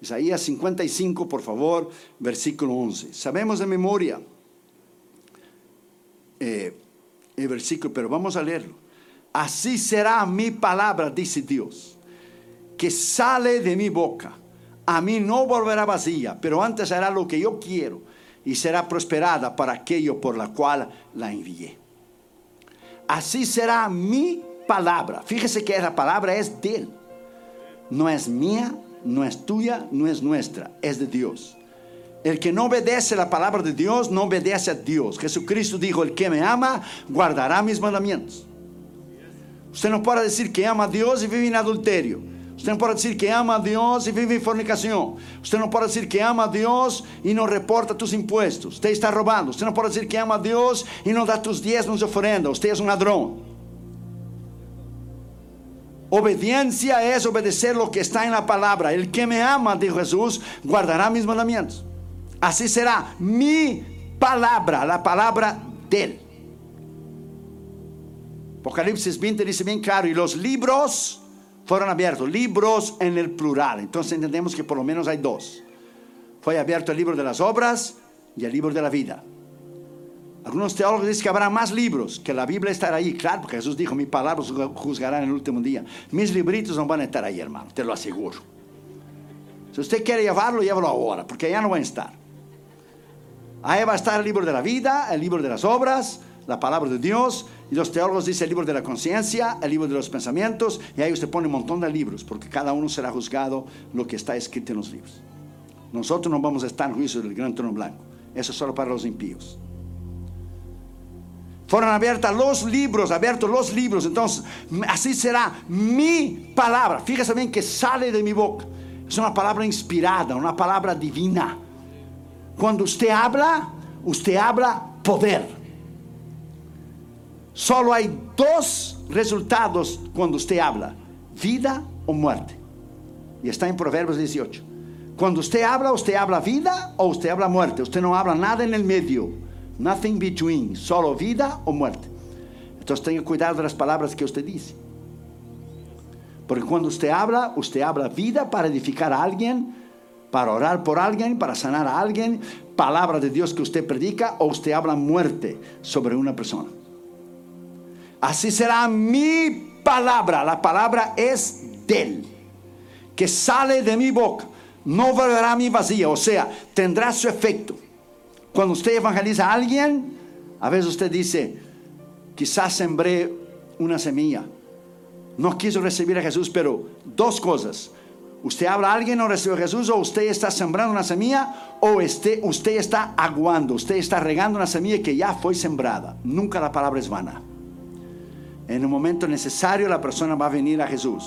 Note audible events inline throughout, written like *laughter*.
Isaías 55, por favor, versículo 11. Sabemos de memoria eh, el versículo, pero vamos a leerlo. Así será mi palabra, dice Dios, que sale de mi boca. A mí no volverá vacía, pero antes hará lo que yo quiero y será prosperada para aquello por la cual la envié. Así será mi palabra. Fíjese que esa palabra es de Él. No es mía, no es tuya, no es nuestra, es de Dios. El que no obedece la palabra de Dios no obedece a Dios. Jesucristo dijo, el que me ama guardará mis mandamientos. Usted no puede decir que ama a Dios y vive en adulterio. Usted no puede decir que ama a Dios y vive en fornicación. Usted no puede decir que ama a Dios y no reporta tus impuestos. Usted está robando. Usted no puede decir que ama a Dios y no da tus diezmos y ofrendas. Usted es un ladrón. Obediencia es obedecer lo que está en la palabra. El que me ama, dijo Jesús, guardará mis mandamientos. Así será mi palabra, la palabra de él. Apocalipsis 20 dice bien claro, y los libros fueron abiertos, libros en el plural. Entonces entendemos que por lo menos hay dos. Fue abierto el libro de las obras y el libro de la vida. Algunos teólogos dicen que habrá más libros, que la Biblia estará ahí. Claro, porque Jesús dijo, mi palabra juzgará en el último día. Mis libritos no van a estar ahí, hermano, te lo aseguro. Si usted quiere llevarlo, llévalo ahora, porque ya no van a estar. Ahí va a estar el libro de la vida, el libro de las obras, la palabra de Dios. Y los teólogos dicen el libro de la conciencia, el libro de los pensamientos. Y ahí usted pone un montón de libros, porque cada uno será juzgado lo que está escrito en los libros. Nosotros no vamos a estar en juicio del gran trono blanco. Eso es solo para los impíos. Fueron abiertos los libros, abiertos los libros. Entonces, así será mi palabra. Fíjese bien que sale de mi boca. Es una palabra inspirada, una palabra divina. Cuando usted habla, usted habla poder. Solo hay dos resultados cuando usted habla, vida o muerte. Y está en Proverbios 18. Cuando usted habla, usted habla vida o usted habla muerte. Usted no habla nada en el medio. Nothing between, solo vida o muerte. Entonces tenga cuidado de las palabras que usted dice. Porque cuando usted habla, usted habla vida para edificar a alguien, para orar por alguien, para sanar a alguien, palabra de Dios que usted predica, o usted habla muerte sobre una persona. Así será mi palabra. La palabra es de él, que sale de mi boca. No volverá a mi vacía, o sea, tendrá su efecto. Cuando usted evangeliza a alguien, a veces usted dice, quizás sembré una semilla. No quiso recibir a Jesús, pero dos cosas. Usted habla a alguien, no recibe a Jesús, o usted está sembrando una semilla, o usted, usted está aguando, usted está regando una semilla que ya fue sembrada. Nunca la palabra es vana. En el momento necesario la persona va a venir a Jesús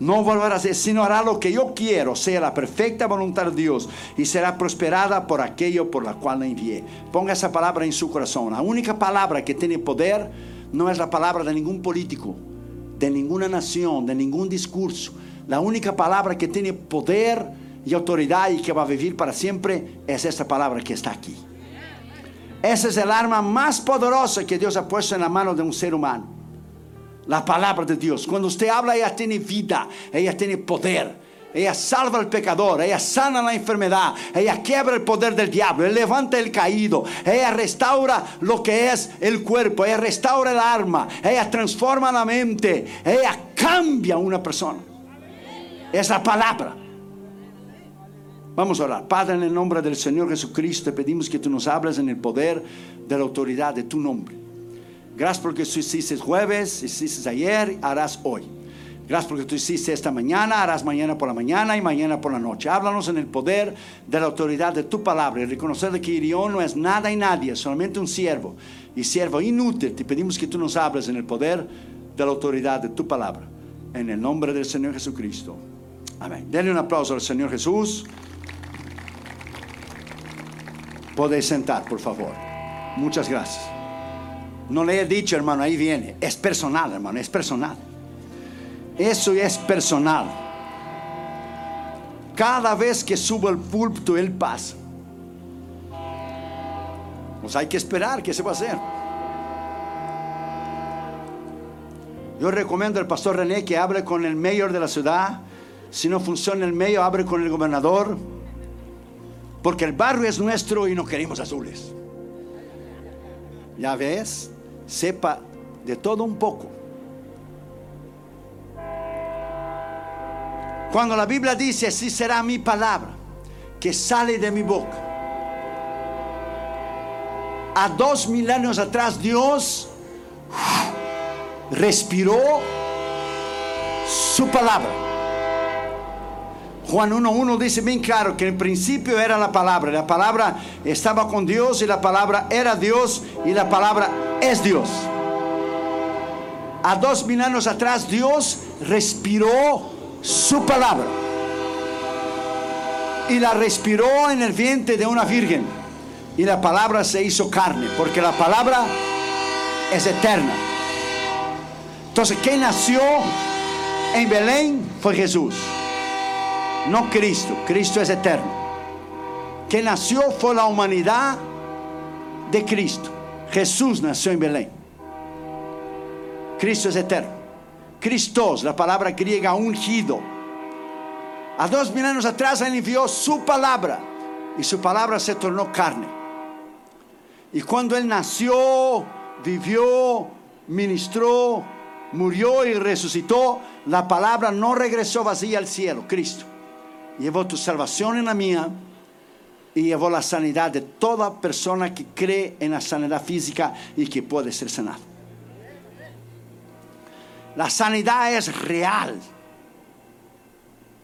no volverá a ser, sino hará lo que yo quiero, sea la perfecta voluntad de Dios, y será prosperada por aquello por la cual la envié. Ponga esa palabra en su corazón. La única palabra que tiene poder no es la palabra de ningún político, de ninguna nación, de ningún discurso. La única palabra que tiene poder y autoridad y que va a vivir para siempre es esta palabra que está aquí. Esa es el arma más poderosa que Dios ha puesto en la mano de un ser humano la palabra de Dios. Cuando usted habla, ella tiene vida, ella tiene poder. Ella salva al pecador, ella sana la enfermedad, ella quiebra el poder del diablo, ella levanta el caído, ella restaura lo que es el cuerpo, ella restaura el alma, ella transforma la mente, ella cambia una persona. Es la palabra. Vamos a orar. Padre, en el nombre del Señor Jesucristo, pedimos que tú nos hables en el poder de la autoridad de tu nombre. Gracias porque tú hiciste jueves, hiciste ayer, harás hoy. Gracias porque tú hiciste esta mañana, harás mañana por la mañana y mañana por la noche. Háblanos en el poder de la autoridad de tu palabra y reconocer que Irión no es nada y nadie, solamente un siervo y siervo inútil. Te pedimos que tú nos hables en el poder de la autoridad de tu palabra. En el nombre del Señor Jesucristo. Amén. Denle un aplauso al Señor Jesús. Podéis sentar, por favor. Muchas gracias. No le he dicho, hermano, ahí viene. Es personal, hermano, es personal. Eso es personal. Cada vez que subo al púlpito, Él pasa. Pues hay que esperar, ¿qué se va a hacer? Yo recomiendo al pastor René que hable con el mayor de la ciudad, Si no funciona el medio, abre con el gobernador. Porque el barrio es nuestro y no queremos azules. Ya ves, sepa de todo un poco. Cuando la Biblia dice, así será mi palabra que sale de mi boca. A dos mil años atrás Dios respiró su palabra. Juan 1.1 dice bien claro que en principio era la palabra. La palabra estaba con Dios y la palabra era Dios y la palabra es Dios. A dos mil años atrás Dios respiró su palabra. Y la respiró en el vientre de una virgen. Y la palabra se hizo carne. Porque la palabra es eterna. Entonces, ¿quién nació en Belén? Fue Jesús. No Cristo. Cristo es eterno. Quien nació fue la humanidad de Cristo. Jesús nació en Belén. Cristo es eterno. Cristos, la palabra griega ungido. A dos mil años atrás Él envió su palabra y su palabra se tornó carne. Y cuando Él nació, vivió, ministró, murió y resucitó, la palabra no regresó vacía al cielo, Cristo. Llevó tu salvación en la mía y llevó la sanidad de toda persona que cree en la sanidad física y que puede ser sanado. La sanidad es real.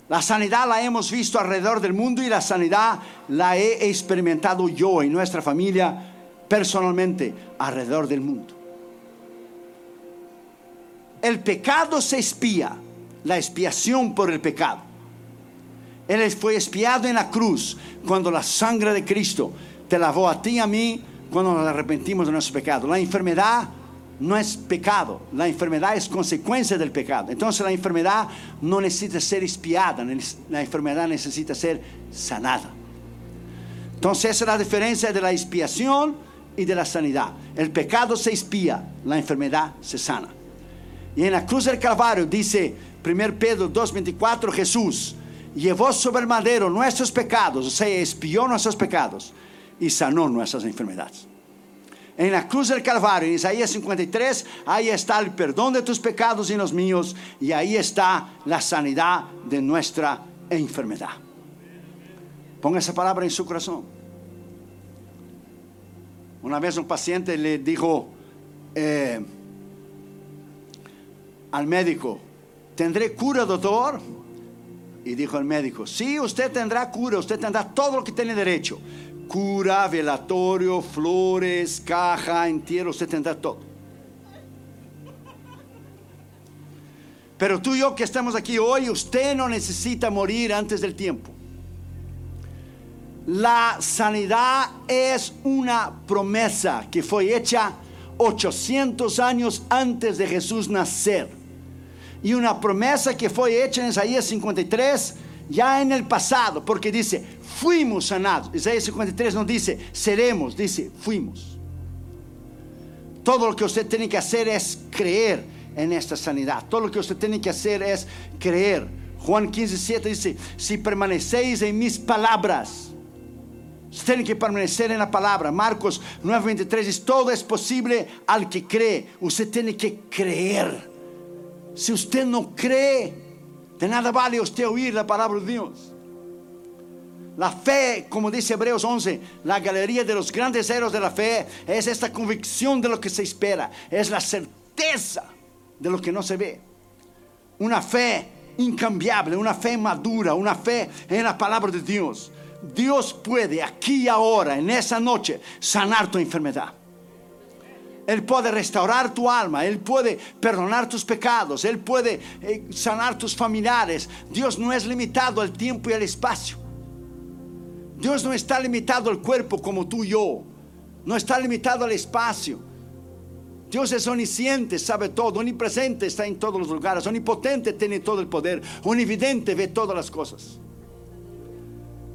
La sanidad la hemos visto alrededor del mundo y la sanidad la he experimentado yo y nuestra familia personalmente alrededor del mundo. El pecado se espía, la expiación por el pecado. Él fue espiado en la cruz cuando la sangre de Cristo te lavó a ti y a mí cuando nos arrepentimos de nuestro pecado. La enfermedad no es pecado, la enfermedad es consecuencia del pecado. Entonces la enfermedad no necesita ser espiada, la enfermedad necesita ser sanada. Entonces esa es la diferencia de la expiación y de la sanidad. El pecado se expía, la enfermedad se sana. Y en la cruz del Calvario dice 1 Pedro 2.24, Jesús llevó sobre el madero nuestros pecados, o sea, expió nuestros pecados y sanó nuestras enfermedades en la cruz del Calvario, en Isaías 53, ahí está el perdón de tus pecados y los míos, y ahí está la sanidad de nuestra enfermedad. Ponga esa palabra en su corazón. Una vez un paciente le dijo eh, al médico, ¿tendré cura, doctor? Y dijo el médico, sí, usted tendrá cura, usted tendrá todo lo que tiene derecho cura, velatorio, flores, caja, entierro, usted tendrá todo. Pero tú y yo que estamos aquí hoy, usted no necesita morir antes del tiempo. La sanidad es una promesa que fue hecha 800 años antes de Jesús nacer. Y una promesa que fue hecha en Isaías 53 ya en el pasado, porque dice, fuimos sanados. Isaías 53 no dice, seremos, dice, fuimos. Todo lo que usted tiene que hacer es creer en esta sanidad. Todo lo que usted tiene que hacer es creer. Juan 15, 7 dice, si permanecéis en mis palabras, usted tiene que permanecer en la palabra. Marcos 9, 23 dice, todo es posible al que cree. Usted tiene que creer. Si usted no cree, de nada vale usted oír la palabra de Dios. La fe, como dice Hebreos 11, la galería de los grandes héroes de la fe es esta convicción de lo que se espera, es la certeza de lo que no se ve. Una fe incambiable, una fe madura, una fe en la palabra de Dios. Dios puede aquí y ahora, en esa noche, sanar tu enfermedad. Él puede restaurar tu alma, Él puede perdonar tus pecados, Él puede eh, sanar tus familiares. Dios no es limitado al tiempo y al espacio. Dios no está limitado al cuerpo como tú y yo. No está limitado al espacio. Dios es omnisciente, sabe todo, omnipresente, está en todos los lugares, omnipotente, tiene todo el poder, omnividente, ve todas las cosas.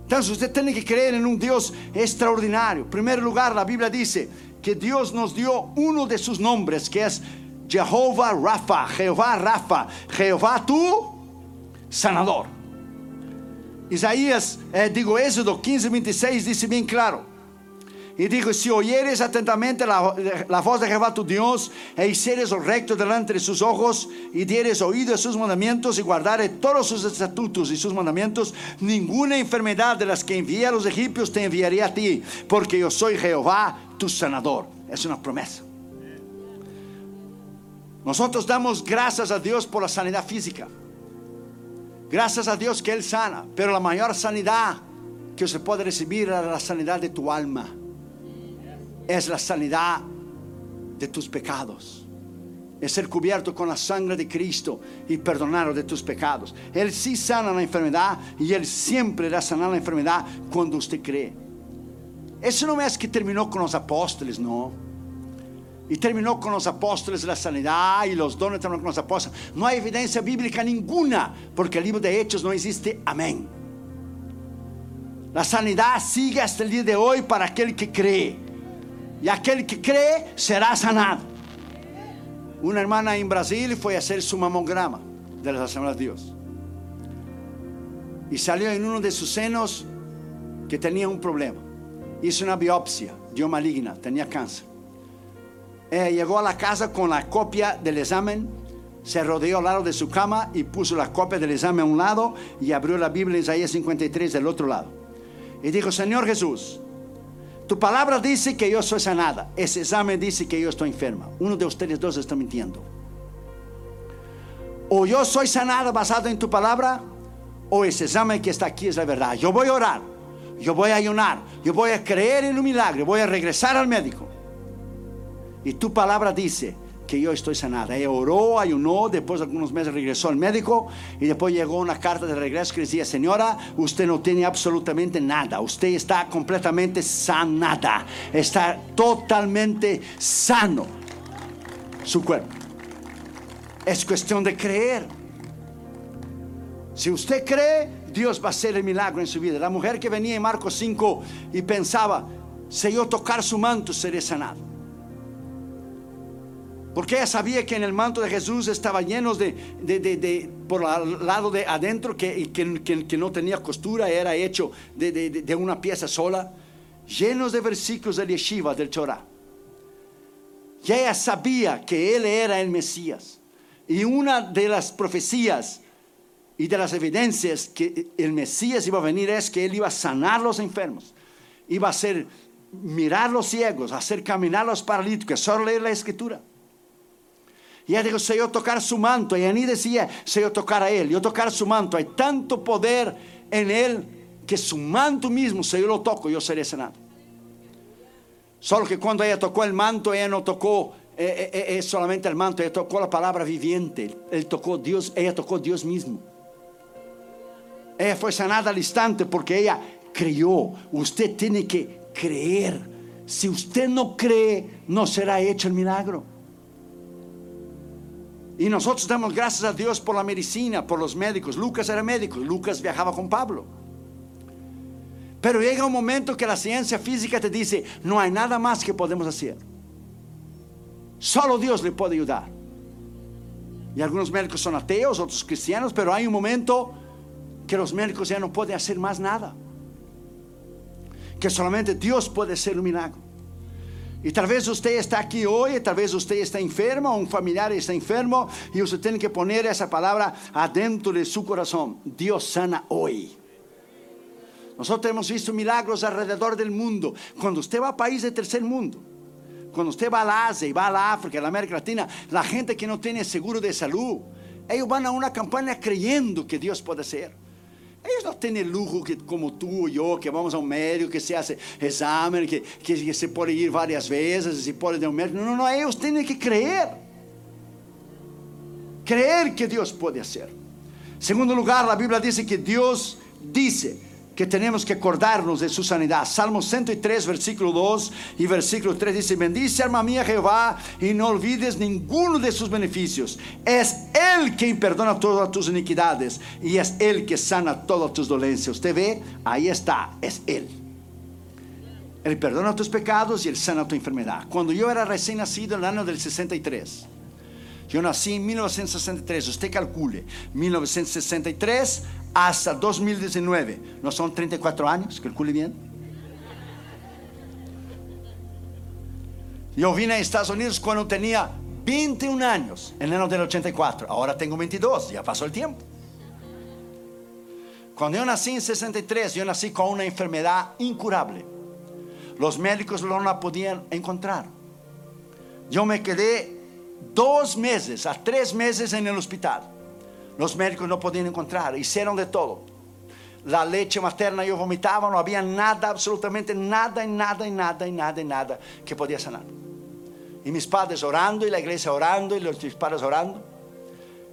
Entonces usted tiene que creer en un Dios extraordinario. En primer lugar, la Biblia dice, que Dios nos dio uno de sus nombres, que es Jehová Rafa, Jehová Rafa, Jehová tu sanador. Isaías, eh, digo Éxodo 15, 26 dice bien claro. Y dijo, si oyeres atentamente la, la, voz de Jehová tu Dios, e hicieres recto delante de sus ojos, y dieres oído a sus mandamientos, y guardares todos sus estatutos y sus mandamientos, ninguna enfermedad de las que envié a los egipcios te enviaré a ti, porque yo soy Jehová tu sanador. Es una promesa. Nosotros damos gracias a Dios por la sanidad física. Gracias a Dios que Él sana, pero la mayor sanidad que se puede recibir es la sanidad de tu alma. Es la sanidad de tus pecados. Es ser cubierto con la sangre de Cristo y perdonado de tus pecados. Él sí sana la enfermedad y Él siempre da sanar la enfermedad cuando usted cree. Eso no es que terminó con los apóstoles, no y terminó con los apóstoles la sanidad y los dones terminó con los apóstoles. No hay evidencia bíblica ninguna, porque el libro de Hechos no existe. Amén. La sanidad sigue hasta el día de hoy para aquel que cree. Y aquel que cree será sanado. Una hermana en Brasil fue a hacer su mamograma de la Asamblea de Dios. Y salió en uno de sus senos que tenía un problema. Hizo una biopsia, dio maligna, tenía cáncer. Eh, llegó a la casa con la copia del examen, se rodeó al lado de su cama y puso la copia del examen a un lado y abrió la Biblia en Isaías 53 del otro lado. Y dijo, Señor Jesús, tu palabra dice que yo soy sanada. Ese examen dice que yo estoy enferma. Uno de ustedes dos está mintiendo. O yo soy sanada basado en tu palabra, o ese examen que está aquí es la verdad. Yo voy a orar, yo voy a ayunar, yo voy a creer en un milagro, voy a regresar al médico. Y tu palabra dice que yo estoy sanada. Ella oró, ayunó, después de algunos meses regresó al médico y después llegó una carta de regreso que decía, señora, usted no tiene absolutamente nada, usted está completamente sanada, está totalmente sano su cuerpo. Es cuestión de creer. Si usted cree, Dios va a hacer el milagro en su vida. La mujer que venía en Marcos 5 y pensaba, si yo tocar su manto, seré sanado. Porque ella sabía que en el manto de Jesús estaba lleno de, de, por el lado de adentro, que, que, que, no tenía costura, era hecho de, una pieza sola, llenos de versículos del Yeshiva, del Torah. Y ella sabía que él era el Mesías. Y una de las profecías y de las evidencias que el Mesías iba a venir es que él iba a sanar los enfermos, iba a hacer mirar los ciegos, hacer caminar los paralíticos, solo leer la escritura. Y ella dijo, si yo tocar su manto, y ni decía, si yo tocar a él, yo tocar su manto, hay tanto poder en él que su manto mismo, si yo lo toco, yo seré sanado. Solo que cuando ella tocó el manto, ella no tocó eh, eh, eh, solamente el manto, ella tocó la palabra viviente, él tocó Dios, ella tocó Dios mismo. Ella fue sanada al instante porque ella creyó. Usted tiene que creer. Si usted no cree, no será hecho el milagro. Y nosotros damos gracias a Dios por la medicina, por los médicos. Lucas era médico, Lucas viajaba con Pablo. Pero llega un momento que la ciencia física te dice, no hay nada más que podemos hacer. Solo Dios le puede ayudar. Y algunos médicos son ateos, otros cristianos, pero hay un momento que los médicos ya no pueden hacer más nada. Que solamente Dios puede hacer un milagro. Y tal vez usted está aquí hoy, tal vez usted está enfermo, un familiar está enfermo, y usted tiene que poner esa palabra adentro de su corazón. Dios sana hoy. Nosotros hemos visto milagros alrededor del mundo. Cuando usted va a países de tercer mundo, cuando usted va a la Asia y va a la África, a la América Latina, la gente que no tiene seguro de salud, ellos van a una campaña creyendo que Dios puede hacer. Ellos no tienen lujo que, como tú y yo, que vamos a médico, que se hace examen, que, que, se puede ir varias veces, se puede ir a un médico. No, no, no, ellos tienen que creer. Creer que Dios puede hacer. Segundo lugar, la Biblia dice que Dios dice que tenemos que acordarnos de su sanidad. Salmo 103, versículo 2 y versículo 3 dice, bendice alma mía Jehová y no olvides ninguno de sus beneficios. Es Él quien perdona todas tus iniquidades y es Él que sana todas tus dolencias. Usted ve, ahí está, es Él. Él perdona tus pecados y Él sana tu enfermedad. Cuando yo era recién nacido en el año del 63, yo nací en 1963, usted calcule, 1963 hasta 2019. ¿No son 34 años? Calcule bien. Yo vine a Estados Unidos cuando tenía 21 años, en el año del 84. Ahora tengo 22, ya pasó el tiempo. Cuando yo nací en 63, yo nací con una enfermedad incurable. Los médicos no la podían encontrar. Yo me quedé dos meses a tres meses en el hospital. Los médicos no podían encontrar, hicieron de todo. La leche materna yo vomitaba, no había nada, absolutamente nada, y nada, y nada, y nada, y nada que podía sanar. Y mis padres orando, y la iglesia orando, y los mis padres orando.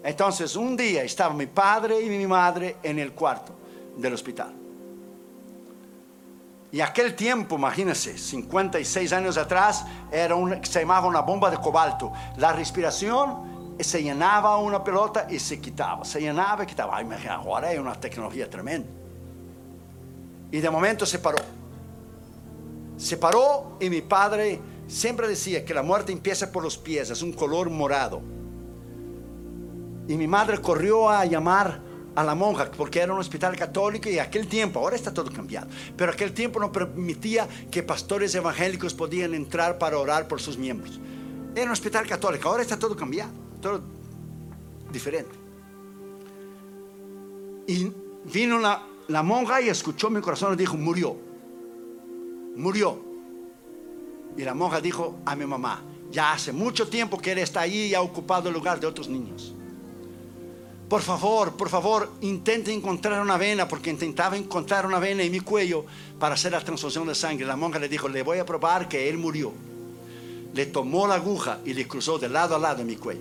Entonces un día estaba mi padre y mi madre en el cuarto del hospital. Y aquel tiempo, imagínense, 56 años atrás, era un, se llamaba una bomba de cobalto. La respiración se llenaba una pelota y se quitaba, se llenaba y quitaba. ahora hay una tecnología tremenda. Y de momento se paró. Se paró y mi padre siempre decía que la muerte empieza por los pies, es un color morado. Y mi madre corrió a llamar a la monja porque era un hospital católico y aquel tiempo, ahora está todo cambiado, pero aquel tiempo no permitía que pastores evangélicos podían entrar para orar por sus miembros. Era un hospital católico, ahora está todo cambiado, todo diferente. Y vino la, la monja y escuchó mi corazón y dijo, murió, murió. Y la monja dijo a mi mamá, ya hace mucho tiempo que él está ahí y ha ocupado el lugar de otros niños por favor, por favor, intente encontrar una vena, porque intentaba encontrar una vena en mi cuello para hacer la transfusión de sangre. La monja le dijo, le voy a probar que él murió. Le tomó la aguja y le cruzó de lado a lado en mi cuello.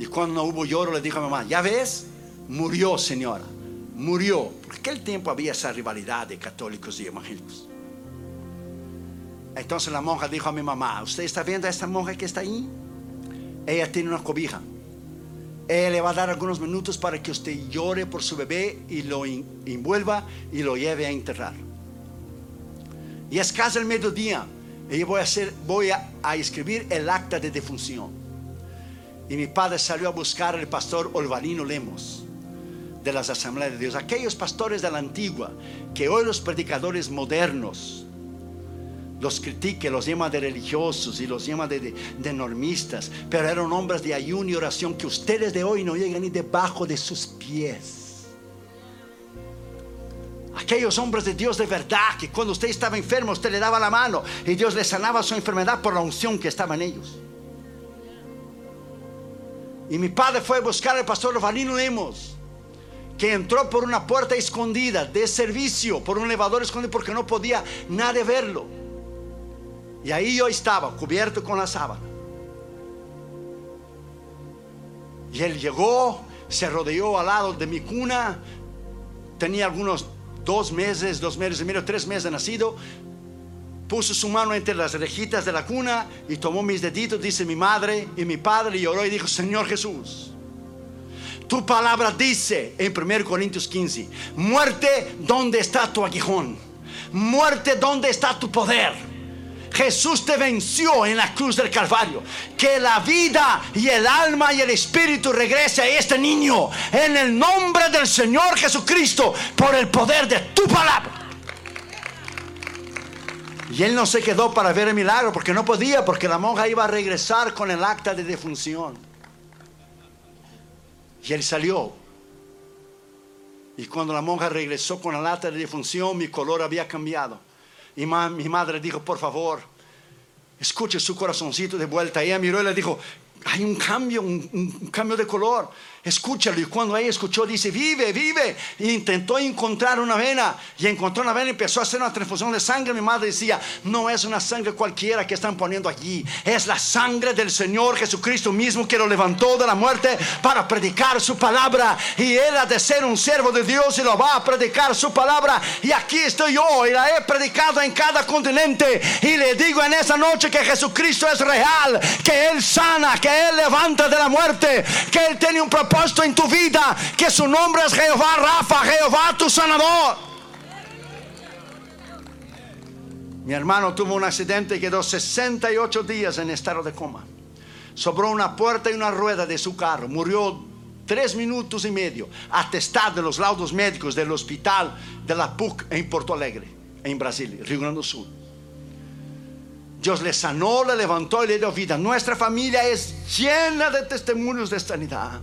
Y cuando no hubo lloro, le dijo a mi mamá, ya ves, murió señora, murió. Porque aquel tiempo había esa rivalidad de católicos y evangélicos. Entonces la monja dijo a mi mamá, ¿usted está viendo a esta monja que está ahí? Ella tiene una cobija él le va a dar algunos minutos para que usted llore por su bebé y lo envuelva y lo lleve a enterrar. Y es casi el mediodía. Y yo voy a, voy a, escribir el acta de defunción. Y mi padre salió a buscar al pastor Olvalino Lemos de las Asambleas de Dios. Aquellos pastores de la antigua que hoy los predicadores modernos los critique, los llama de religiosos y los llama de, normistas, pero eran hombres de ayuno y oración que ustedes de hoy no llegan ni debajo de sus pies. Aquellos hombres de Dios de verdad que cuando usted estaba enfermo usted le daba la mano y Dios le sanaba su enfermedad por la unción que estaba en ellos. Y mi padre fue a buscar al pastor Valino Lemos que entró por una puerta escondida de servicio, por un elevador escondido porque no podía nadie verlo. Y ahí yo estaba, cubierto con la sábana. Y él llegó, se rodeó al lado de mi cuna. Tenía algunos dos meses, dos meses y medio, tres meses de nacido. Puso su mano entre las rejitas de la cuna y tomó mis deditos, dice mi madre y mi padre, y oró y dijo, Señor Jesús, tu palabra dice en 1 Corintios 15, muerte, ¿dónde está tu aguijón? Muerte, ¿dónde está tu poder? Jesús te venció en la cruz del Calvario. Que la vida y el alma y el espíritu regrese a este niño en el nombre del Señor Jesucristo por el poder de tu palabra. Y él no se quedó para ver el milagro porque no podía, porque la monja iba a regresar con el acta de defunción. Y él salió. Y cuando la monja regresó con el acta de defunción, mi color había cambiado. Y mi madre dijo, por favor, escuche su corazoncito de vuelta. Ella miró y le dijo, hay un cambio, un, cambio de color escúchalo. Y cuando ella escuchó, dice, vive, vive. Y intentó encontrar una vena. Y encontró una vena y empezó a hacer una transfusión de sangre. Mi madre decía, no es una sangre cualquiera que están poniendo allí. Es la sangre del Señor Jesucristo mismo que lo levantó de la muerte para predicar su palabra. Y él ha de ser un servo de Dios y lo va a predicar su palabra. Y aquí estoy yo y la he predicado en cada continente. Y le digo en esa noche que Jesucristo es real, que Él sana, que Él levanta de la muerte, que Él tiene un propósito en tu vida, que su nombre es Jehová Rafa, Jehová tu sanador. Mi hermano tuvo un accidente y quedó 68 días en estado de coma. Sobró una puerta y una rueda de su carro. Murió tres minutos y medio, atestado de los laudos médicos del hospital de la PUC en Porto Alegre, en Brasil, Rio Grande do Sul. Dios le sanó, le levantó y le dio vida. Nuestra familia es llena de testimonios de sanidad.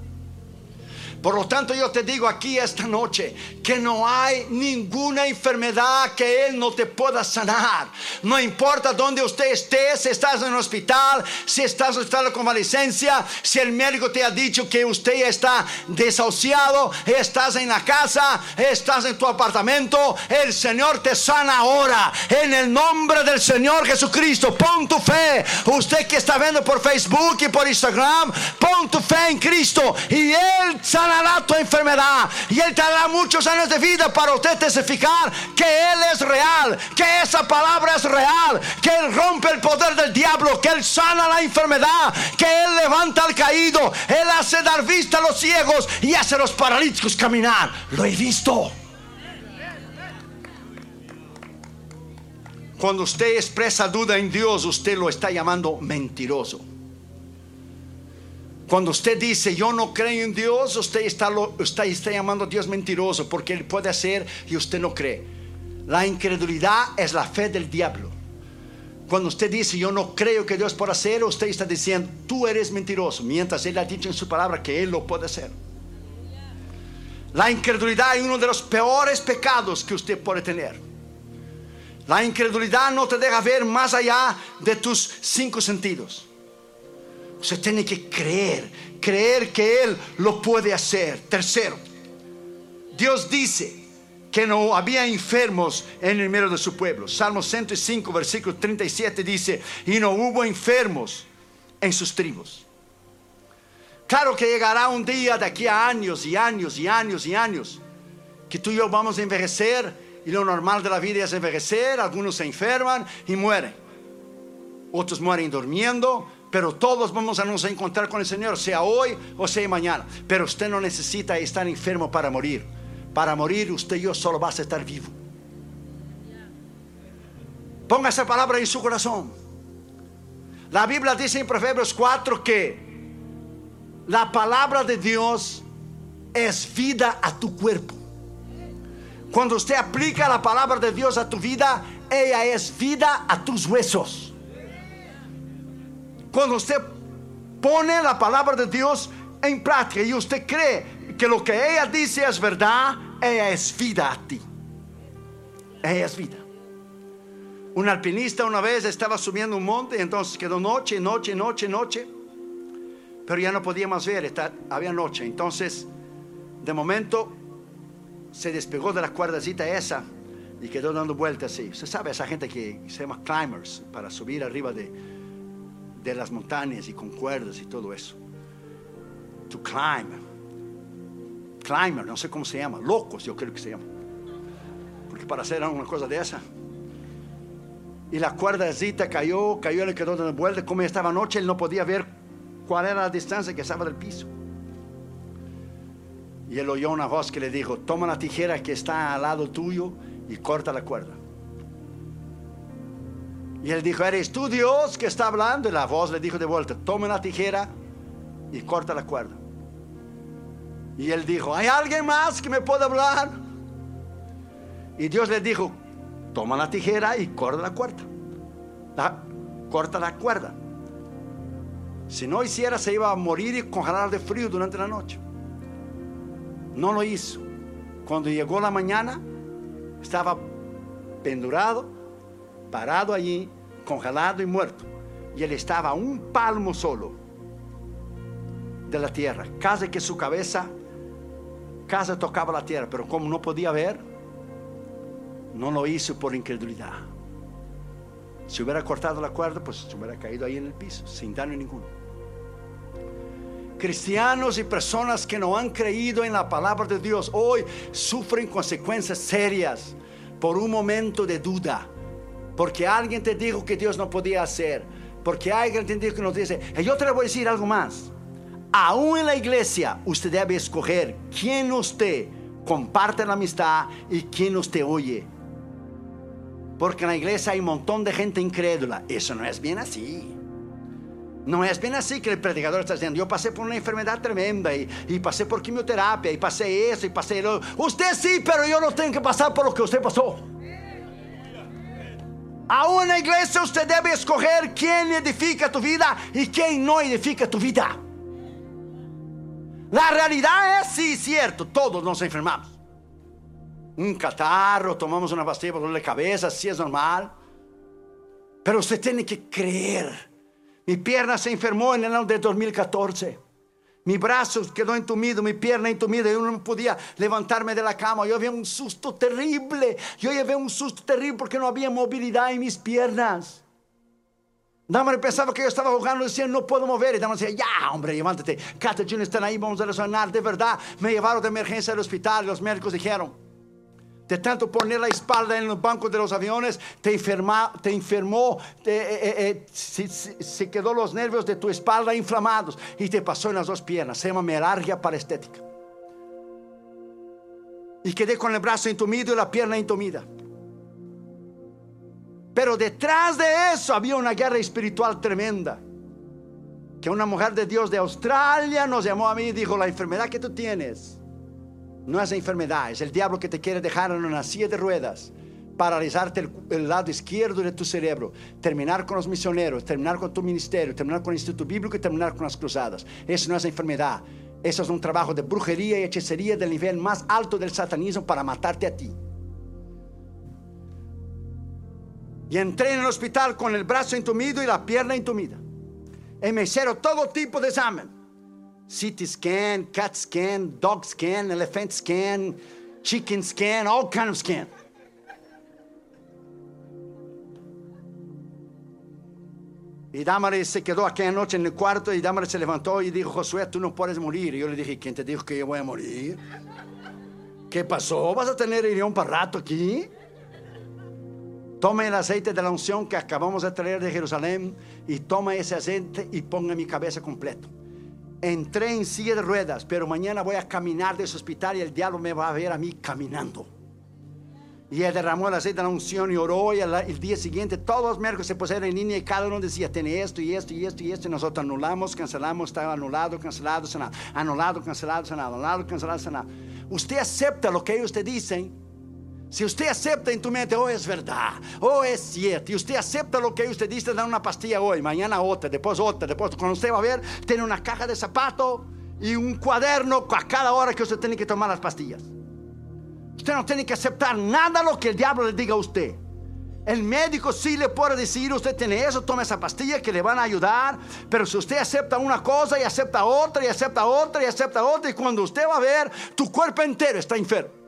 Por lo tanto, yo te digo aquí esta noche que no hay ninguna enfermedad que Él no te pueda sanar. No importa dónde usted esté, si estás en un hospital, si estás en estado de convalescencia, si el médico te ha dicho que usted está desahuciado, estás en la casa, estás en tu apartamento, el Señor te sana ahora. En el nombre del Señor Jesucristo, pon tu fe. Usted que está viendo por Facebook y por Instagram, pon tu fe en Cristo y Él sana sanará tu enfermedad y Él te dará muchos años de vida para usted testificar que Él es real, que esa palabra es real, que Él rompe el poder del diablo, que Él sana la enfermedad, que Él levanta al caído, Él hace dar vista a los ciegos y hace a los paralíticos caminar. Lo he visto. Cuando usted expresa duda en Dios, usted lo está llamando mentiroso. Cuando usted dice yo no creo en Dios, usted está, llamando a Dios mentiroso porque Él puede hacer y usted no cree. La incredulidad es la fe del diablo. Cuando usted dice yo no creo que Dios pueda hacer, usted está diciendo tú eres mentiroso, mientras Él ha dicho en su palabra que Él lo puede hacer. La incredulidad es uno de los peores pecados que usted puede tener. La incredulidad no te deja ver más allá de tus cinco sentidos. Usted tiene que creer, creer que Él lo puede hacer. Tercero, Dios dice que no había enfermos en el medio de su pueblo. Salmo 105, versículo 37 dice, y no hubo enfermos en sus tribus. Claro que llegará un día de aquí a años y años y años y años que tú y yo vamos a envejecer y lo normal de la vida es envejecer, algunos se enferman y mueren. Otros mueren durmiendo, pero todos vamos a nos encontrar con el Señor, sea hoy o sea mañana. Pero usted no necesita estar enfermo para morir. Para morir usted y yo solo vas a estar vivo. Ponga esa palabra en su corazón. La Biblia dice en Proverbios 4 que la palabra de Dios es vida a tu cuerpo. Cuando usted aplica la palabra de Dios a tu vida, ella es vida a tus huesos. Cuando usted pone la palabra de Dios en práctica y usted cree que lo que ella dice es verdad, ella es vida a ti. Ella es vida. Un alpinista una vez estaba subiendo un monte entonces quedó noche, noche, noche, noche. Pero ya no podía más ver, había noche. Entonces, de momento, se despegó de la cuerdacita esa y quedó dando vueltas así. Usted sabe, esa gente que se llama climbers para subir arriba de, de las montañas y con cuerdas y todo eso. To climb. Climber, no sé cómo se llama. Locos, yo creo que se llama. Porque para hacer una cosa de esa. Y la cuerdacita cayó, cayó, le quedó dando vuelta. Como estaba noche, él no podía ver cuál era la distancia que estaba del piso. Y él oyó una voz que le dijo, toma la tijera que está al lado tuyo y corta la cuerda. Y él dijo, ¿eres tú Dios que está hablando? Y la voz le dijo de vuelta, toma una tijera y corta la cuerda. Y él dijo, ¿hay alguien más que me pueda hablar? Y Dios le dijo, toma la tijera y corta la cuerda. corta la cuerda. Si no hiciera, se iba a morir y congelar de frío durante la noche. No lo hizo. Cuando llegó la mañana, estaba pendurado, parado allí, congelado y muerto. Y él estaba a un palmo solo de la tierra. Casi que su cabeza, casi tocaba la tierra, pero como no podía ver, no lo hizo por incredulidad. Si hubiera cortado la cuerda, pues se hubiera caído ahí en el piso, sin daño ninguno. Cristianos y personas que no han creído en la palabra de Dios hoy sufren consecuencias serias por un momento de duda porque alguien te dijo que Dios no podía hacer, porque alguien te dijo que no dice. Y yo te voy a decir algo más. Aún en la iglesia, usted debe escoger quién usted comparte la amistad y quién usted oye. Porque en la iglesia hay un montón de gente incrédula. Eso no es bien así. No es bien así que el predicador está diciendo, yo pasé por una enfermedad tremenda y, y pasé por quimioterapia y pasé eso y pasé lo... Usted sí, pero yo no tengo que pasar por lo que usted pasó. Aún en la iglesia usted debe escoger quién edifica tu vida y quién no edifica tu vida. La realidad es, sí, cierto, todos nos enfermamos. Un catarro, tomamos una pastilla por de cabeza, sí es normal. Pero usted tiene que creer. Mi pierna se enfermó en el año de 2014. Mi brazo quedó entumido, mi pierna entumida. Yo no podía levantarme de la cama. Yo había un susto terrible. Yo llevé un susto terrible porque no había movilidad en mis piernas. Dama pensaba que yo estaba jugando y decía, no puedo mover. Y Dama decía, ya, hombre, levántate. Y están ahí, vamos a resonar. De verdad, me llevaron de emergencia al hospital. Los médicos dijeron, de tanto poner la espalda en los bancos de los aviones, te, enferma, te enfermó, eh, eh, eh, se, quedó los nervios de tu espalda inflamados y te pasó en las dos piernas. Se llama melargia estética Y quedé con el brazo entumido y la pierna entumida. Pero detrás de eso había una guerra espiritual tremenda. Que una mujer de Dios de Australia nos llamó a mí y dijo, la enfermedad que tú tienes no es enfermedad, es el diablo que te quiere dejar en una silla de ruedas, paralizarte el, lado izquierdo de tu cerebro, terminar con los misioneros, terminar con tu ministerio, terminar con el Instituto Bíblico y terminar con las cruzadas. Eso no es enfermedad, eso es un trabajo de brujería y hechicería del nivel más alto del satanismo para matarte a ti. Y entré en el hospital con el brazo entumido y la pierna entumida. Y me hicieron todo tipo de examen. CT scan, cat scan, dog scan, elephant scan, chicken scan, all kind of scan. Y Damaris se quedó aquella noche en el cuarto y Damaris se levantó y dijo, Josué, tú no puedes morir. Y yo le dije, ¿quién te dijo que yo voy a morir? ¿Qué pasó? ¿Vas a tener irión para rato aquí? Tome el aceite de la unción que acabamos de traer de Jerusalén y toma ese aceite y ponga mi cabeza completo entré en silla de ruedas, pero mañana voy a caminar de ese hospital y el diablo me va a ver a mí caminando. Y él derramó el aceite de la unción y oró y el, día siguiente todos los miércoles se pusieron en línea y cada uno decía, tiene esto y esto y esto y esto y nosotros anulamos, cancelamos, estaba anulado, cancelado, sanado, anulado, cancelado, sanado, anulado, cancelado, sanado. Usted acepta lo que ellos te dicen si usted acepta en tu mente, oh es verdad, oh es cierto, y usted acepta lo que usted dice, da una pastilla hoy, mañana otra, después otra, después cuando usted va a ver, tiene una caja de zapatos y un cuaderno a cada hora que usted tiene que tomar las pastillas. Usted no tiene que aceptar nada lo que el diablo le diga a usted. El médico sí le puede decir, usted tiene eso, tome esa pastilla que le van a ayudar, pero si usted acepta una cosa y acepta otra y acepta otra y acepta otra, y cuando usted va a ver, tu cuerpo entero está enfermo.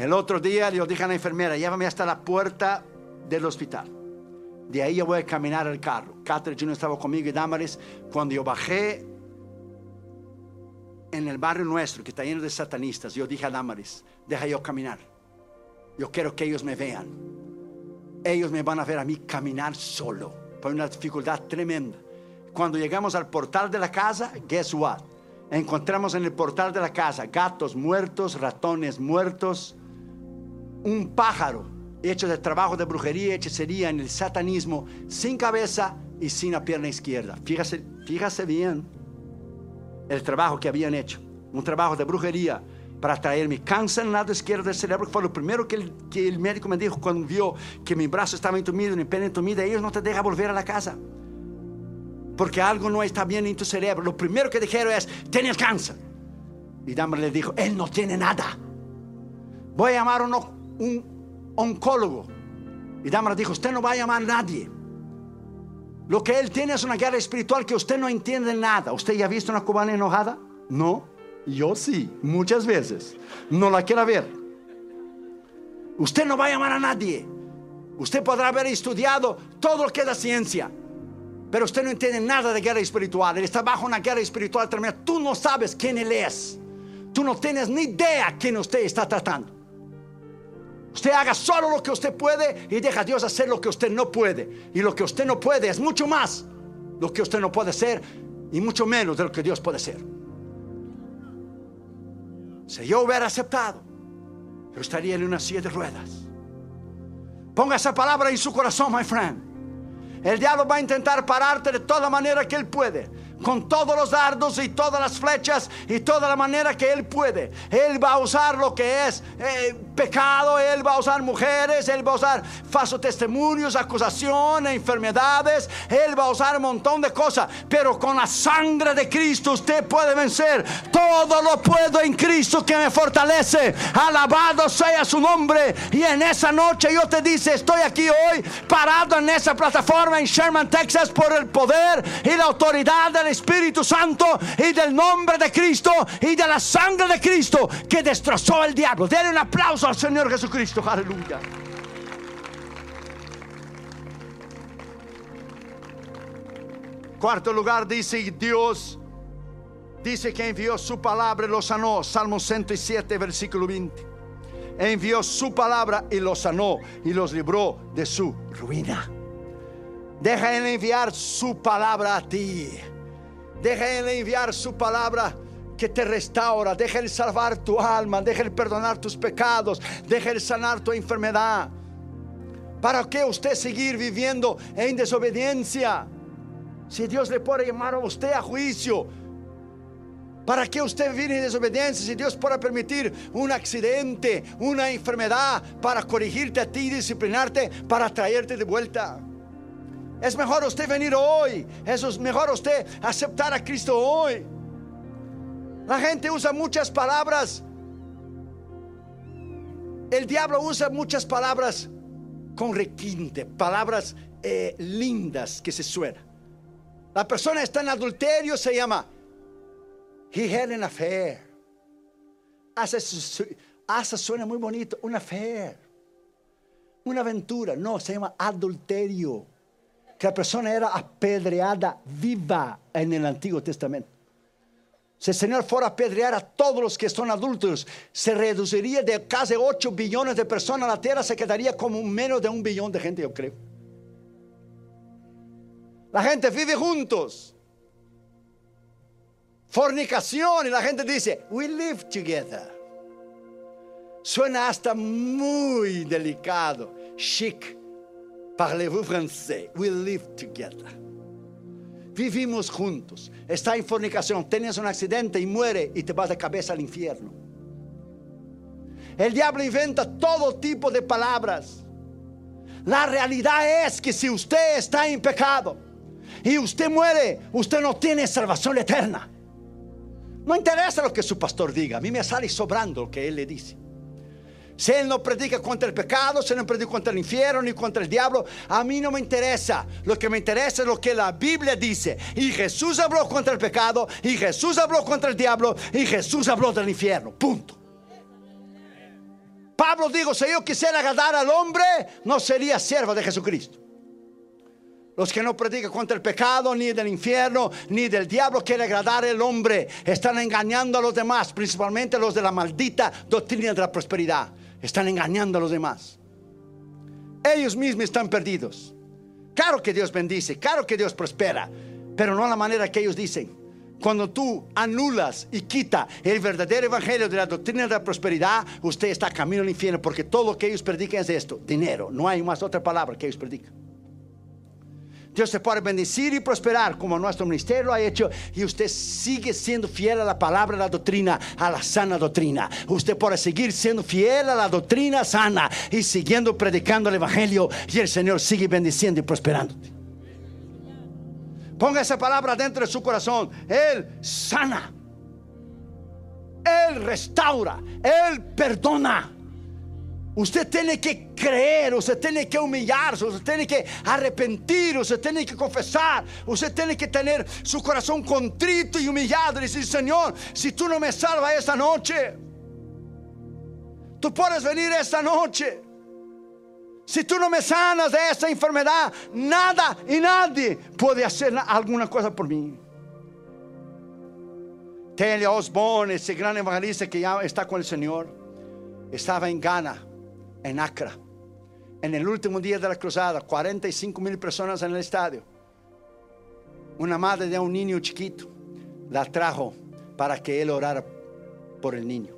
El otro día le dije a la enfermera, llévame hasta la puerta del hospital. De ahí yo voy a caminar al carro. Catherine Jr. estaba conmigo y Damaris. Cuando yo bajé en el barrio nuestro, que está lleno de satanistas, yo dije a Damaris, deja yo caminar. Yo quiero que ellos me vean. Ellos me van a ver a mí caminar solo, por una dificultad tremenda. Cuando llegamos al portal de la casa, guess what? Encontramos en el portal de la casa gatos muertos, ratones muertos, un pájaro hecho de trabajo de brujería, hechicería en el satanismo, sin cabeza y sin la pierna izquierda. Fíjase, bien el trabajo que habían hecho. Un trabajo de brujería para traerme cáncer en el lado izquierdo del cerebro, que fue lo primero que el, que el médico me dijo cuando vio que mi brazo estaba entumido, mi pierna entumida. Ellos no te dejan volver a la casa. Porque algo no está bien en tu cerebro. Lo primero que dijeron es, tienes cáncer. Y Dama le dijo, él no tiene nada. Voy a llamar a uno un oncólogo. Y Damara dijo, usted no va a llamar a nadie. Lo que él tiene es una guerra espiritual que usted no entiende nada. ¿Usted ya ha visto una cubana enojada? No. Yo sí, muchas veces. No la quiero ver. Usted no va a llamar a nadie. Usted podrá haber estudiado todo lo que es la ciencia. Pero usted no entiende nada de guerra espiritual. Él está bajo una guerra espiritual tremenda. Tú no sabes quién él es. Tú no tienes ni idea quién usted está tratando. Usted haga solo lo que usted puede y deja a Dios hacer lo que usted no puede. Y lo que usted no puede es mucho más lo que usted no puede hacer y mucho menos de lo que Dios puede hacer. Si yo hubiera aceptado, yo estaría en una silla de ruedas. Ponga esa palabra en su corazón, my friend. El diablo va a intentar pararte de toda manera que él puede con todos los dardos y todas las flechas y toda la manera que Él puede. Él va a usar lo que es eh, pecado, Él va a usar mujeres, Él va a usar falsos testimonios, acusaciones, enfermedades, Él va a usar un montón de cosas, pero con la sangre de Cristo usted puede vencer. Todo lo puedo en Cristo que me fortalece. Alabado sea su nombre. Y en esa noche yo te dice, estoy aquí hoy parado en esa plataforma en Sherman, Texas por el poder y la autoridad del Espíritu Santo y del nombre de Cristo y de la sangre de Cristo que destrozó el diablo. Denle un aplauso al Señor Jesucristo. Aleluya. Cuarto lugar dice Dios. Dice que envió su palabra y lo sanó. Salmo 107, versículo 20. Envió su palabra y lo sanó y los libró de su ruina. Deja en enviar su palabra a ti. Deja Él enviar su palabra que te restaura. Deja Él salvar tu alma. Deja Él perdonar tus pecados. Deja Él sanar tu enfermedad. ¿Para qué usted seguir viviendo en desobediencia? Si Dios le puede llamar a usted a juicio. ¿Para qué usted vive en desobediencia si Dios puede permitir un accidente, una enfermedad para corregirte a ti, disciplinarte, para traerte de vuelta? Es mejor usted venir hoy. Es mejor usted aceptar a Cristo hoy. La gente usa muchas palabras. El diablo usa muchas palabras con requinte, palabras eh, lindas que se suenan. La persona está en adulterio, se llama He had an affair. Hace, suena muy bonito, una affair. Una aventura. No, se llama adulterio que la persona era apedreada viva en el Antiguo Testamento. Si el Señor fuera a apedrear a todos los que son adultos, se reduciría de casi 8 billones de personas la tierra, se quedaría como menos de un billón de gente, yo creo. La gente vive juntos. Fornicación y la gente dice, we live together. Suena hasta muy delicado, chic. Parlez-vous français? We live together. Vivimos juntos. Está en fornicación, tienes un accidente y muere y te vas de cabeza al infierno. El diablo inventa todo tipo de palabras. La realidad es que si usted está en pecado y usted muere, usted no tiene salvación eterna. No interesa lo que su pastor diga, a mí me sale sobrando lo que él le dice. Si Él no predica contra el pecado, si Él no predica contra el infierno ni contra el diablo, a mí no me interesa. Lo que me interesa es lo que la Biblia dice. Y Jesús habló contra el pecado, y Jesús habló contra el diablo, y Jesús habló del infierno. Punto. Pablo dijo, si yo quisiera agradar al hombre, no sería siervo de Jesucristo. Los que no predican contra el pecado, ni del infierno, ni del diablo, quieren agradar al hombre. Están engañando a los demás, principalmente los de la maldita doctrina de la prosperidad están engañando a los demás. Ellos mismos están perdidos. Claro que Dios bendice, claro que Dios prospera, pero no a la manera que ellos dicen. Cuando tú anulas y quita el verdadero evangelio de la doctrina de la prosperidad, usted está camino al infierno porque todo lo que ellos predican es esto, dinero. No hay más otra palabra que ellos predican. Dios se puede bendecir y prosperar como nuestro ministerio lo ha hecho y usted sigue siendo fiel a la palabra, a la doctrina, a la sana doctrina. Usted puede seguir siendo fiel a la doctrina sana y siguiendo predicando el Evangelio y el Señor sigue bendiciendo y prosperándote. Ponga esa palabra dentro de su corazón. Él sana. Él restaura. Él perdona. Usted tiene que creer, usted tiene que humillarse, usted tiene que arrepentir, usted tiene que confesar, usted tiene que tener su corazón contrito y humillado y decir, Señor, si tú no me salvas esta noche, tú puedes venir esta noche. Si tú no me sanas de esta enfermedad, nada y nadie puede hacer alguna cosa por mí. Telia Osborne, ese gran evangelista que ya está con el Señor, estaba en Ghana en Accra. En el último día de la cruzada, 45 mil personas en el estadio. Una madre de un niño chiquito la trajo para que él orara por el niño.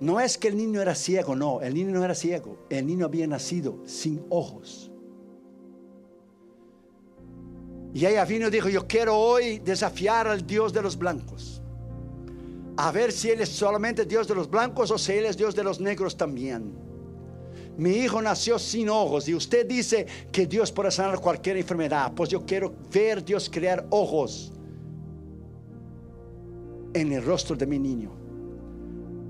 No es que el niño era ciego, no, el niño no era ciego, el niño había nacido sin ojos. Y ella vino y dijo, yo quiero hoy desafiar al Dios de los blancos. A ver si Él es solamente Dios de los blancos o si Él es Dios de los negros también. Mi hijo nació sin ojos y usted dice que Dios puede sanar cualquier enfermedad. Pues yo quiero ver Dios crear ojos en el rostro de mi niño.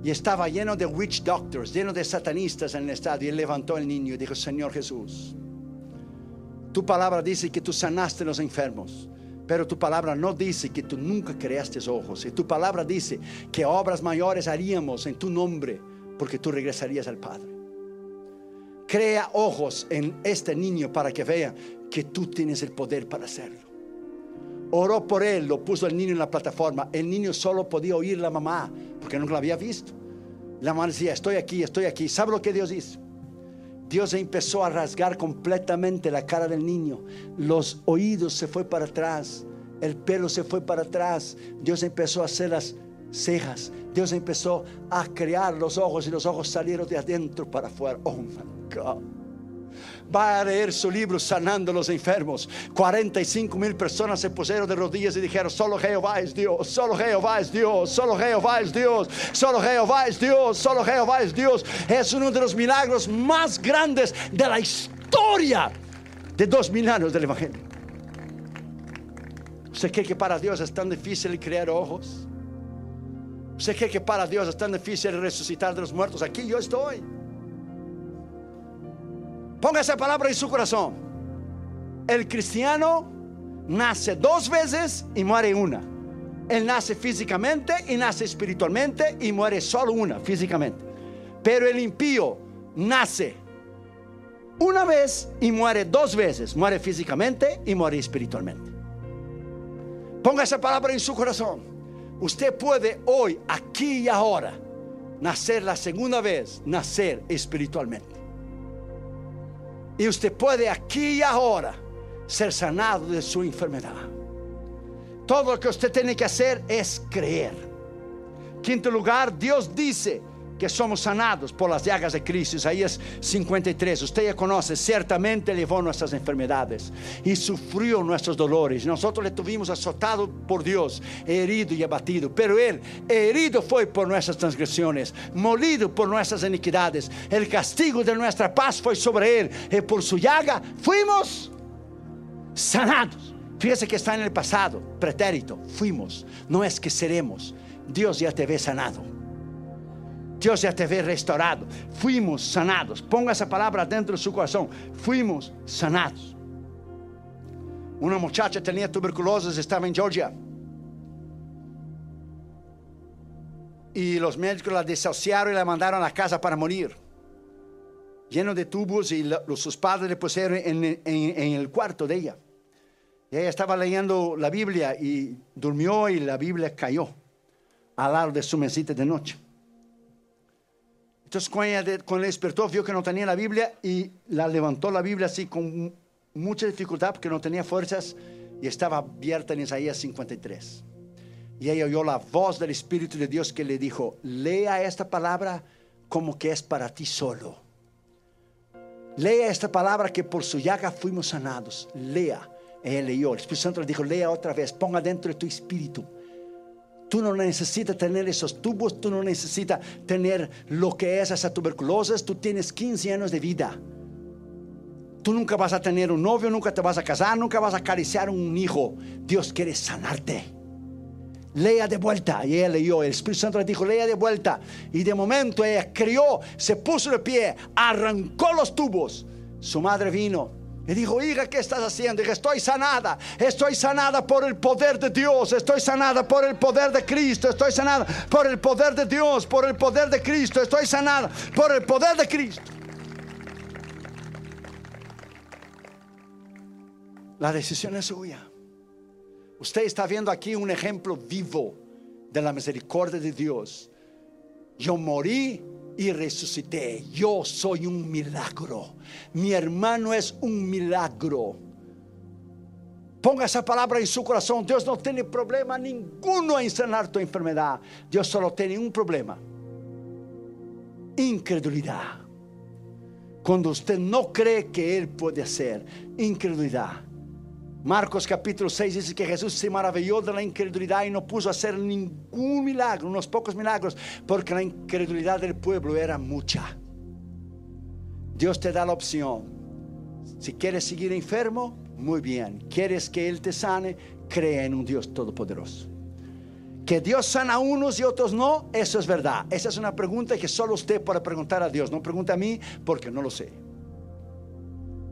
Y estaba lleno de witch doctors, lleno de satanistas en el estadio. Y él levantó el niño y dijo, Señor Jesús, tu palabra dice que tú sanaste a los enfermos. Pero tu palabra no dice que tú nunca creaste ojos. Y tu palabra dice que obras mayores haríamos en tu nombre porque tú regresarías al Padre. Crea ojos en este niño para que vea que tú tienes el poder para hacerlo. Oró por él, lo puso el niño en la plataforma. El niño solo podía oír la mamá porque nunca la había visto. La mamá decía, estoy aquí, estoy aquí. ¿Sabe lo que Dios hizo? Dios empezó a rasgar completamente la cara del niño. Los oídos se fue para atrás, el pelo se fue para atrás. Dios empezó a hacer las cejas. Dios empezó a crear los ojos y los ojos salieron de adentro para afuera. Oh my God. Va a leer su libro Sanando los enfermos. 45 mil personas se pusieron de rodillas y dijeron: Solo Jehová es Dios, solo Jehová es Dios, solo Jehová es Dios, solo Jehová es Dios, solo Jehová es Dios. Es uno de los milagros más grandes de la historia de dos mil años del Evangelio. ¿Usted cree que para Dios es tan difícil crear ojos? ¿Usted cree que para Dios es tan difícil resucitar de los muertos? Aquí yo estoy. Ponga esa palabra en su corazón. El cristiano nace dos veces y muere una. Él nace físicamente y nace espiritualmente y muere solo una físicamente. Pero el impío nace una vez y muere dos veces. Muere físicamente y muere espiritualmente. Ponga esa palabra en su corazón. Usted puede hoy, aquí y ahora, nacer la segunda vez, nacer espiritualmente. Y usted puede aquí y ahora ser sanado de su enfermedad. Todo lo que usted tiene que hacer es creer. Quinto lugar, Dios dice que somos sanados por las llagas de Cristo. Isaías 53. Usted ya conoce, ciertamente llevó nuestras enfermedades y sufrió nuestros dolores. Nosotros le tuvimos azotado por Dios, herido y abatido. Pero Él, herido fue por nuestras transgresiones, molido por nuestras iniquidades. El castigo de nuestra paz fue sobre Él. Y por su llaga fuimos sanados. Fíjese que está en el pasado, pretérito. Fuimos, no es que seremos. Dios ya te ve sanado. Dios ya te ve restaurado. Fuimos sanados. Ponga esa palabra dentro de su corazón. Fuimos sanados. Una muchacha tenía tuberculosis, estaba en Georgia. Y los médicos la desahuciaron y la mandaron a casa para morir. Lleno de tubos y los, sus padres le pusieron en, en el cuarto de ella. Y ella estaba leyendo la Biblia y durmió y la Biblia cayó al lado de su mesita de noche. Entonces cuando ella, despertó vio que no tenía la Biblia y la levantó la Biblia así con mucha dificultad porque no tenía fuerzas y estaba abierta en Isaías 53. Y ella oyó la voz del Espíritu de Dios que le dijo, lea esta palabra como que es para ti solo. Lea esta palabra que por su llaga fuimos sanados. Lea. Ella leyó. El Espíritu Santo le dijo, lea otra vez, ponga dentro de tu espíritu Tú no necesitas tener esos tubos, tú no necesitas tener lo que es esa tuberculosis, tú tienes 15 años de vida. Tú nunca vas a tener un novio, nunca te vas a casar, nunca vas a acariciar un hijo. Dios quiere sanarte. Lea de vuelta. Y ella leyó. El Espíritu Santo le dijo, lea de vuelta. Y de momento ella crió, se puso de pie, arrancó los tubos. Su madre vino y dijo, hija, ¿qué estás haciendo? Dije, estoy sanada, estoy sanada por el poder de Dios, estoy sanada por el poder de Cristo, estoy sanada por el poder de Dios, por el poder de Cristo, estoy sanada por el poder de Cristo. La decisión es suya. Usted está viendo aquí un ejemplo vivo de la misericordia de Dios. Yo morí y resucité. Yo soy un milagro. Mi hermano es un milagro. Ponga esa palabra en su corazón. Dios no tiene problema ninguno en sanar tu enfermedad. Dios solo tiene un problema. Incredulidad. Cuando usted no cree que Él puede hacer. Incredulidad. Marcos capítulo 6 dice que Jesús se maravilló de la incredulidad y no puso a hacer ningún milagro, unos pocos milagros, porque la incredulidad del pueblo era mucha. Dios te da la opción. Si quieres seguir enfermo, muy bien. ¿Quieres que Él te sane? Cree en un Dios todopoderoso. Que Dios sana a unos y otros no, eso es verdad. Esa es una pregunta que solo usted puede preguntar a Dios. No pregunta a mí porque no lo sé.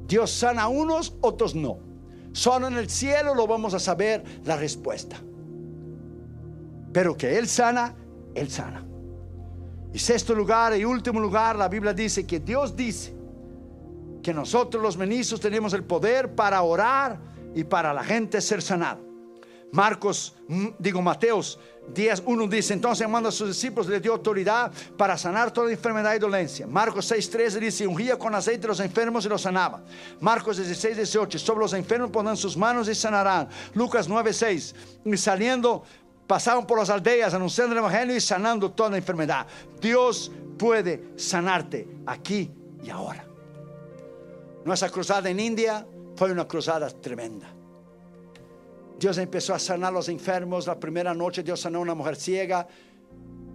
Dios sana a unos, otros no. Solo en el cielo lo vamos a saber la respuesta. Pero que Él sana, Él sana. Y sexto lugar y último lugar, la Biblia dice que Dios dice que nosotros los ministros tenemos el poder para orar y para la gente ser sanada. Marcos, mm, digo Mateos 10, 1 dice, entonces manda a sus discípulos, le dio autoridad para sanar toda enfermedad y dolencia. Marcos 6, 13 dice, ungía con aceite los enfermos y los sanaba. Marcos 16, 18, sobre los enfermos pondrán sus manos y sanarán. Lucas 9, 6, y saliendo pasaban por las aldeas anunciando el evangelio y sanando toda enfermedad. Dios puede sanarte aquí y ahora. Nuestra cruzada en India fue una cruzada tremenda. Dios empezó a sanar a los enfermos. La primera noche Dios sanó a una mujer ciega.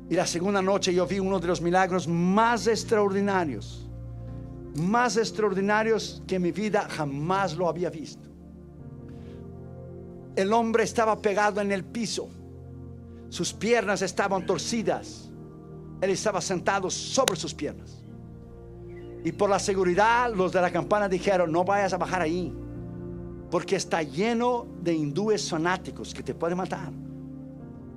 Y la segunda noche yo vi uno de los milagros más extraordinarios. Más extraordinarios que en mi vida jamás lo había visto. El hombre estaba pegado en el piso. Sus piernas estaban torcidas. Él estaba sentado sobre sus piernas. Y por la seguridad, los de la campana dijeron, no vayas a bajar ahí porque está lleno de hindúes fanáticos que te pueden matar.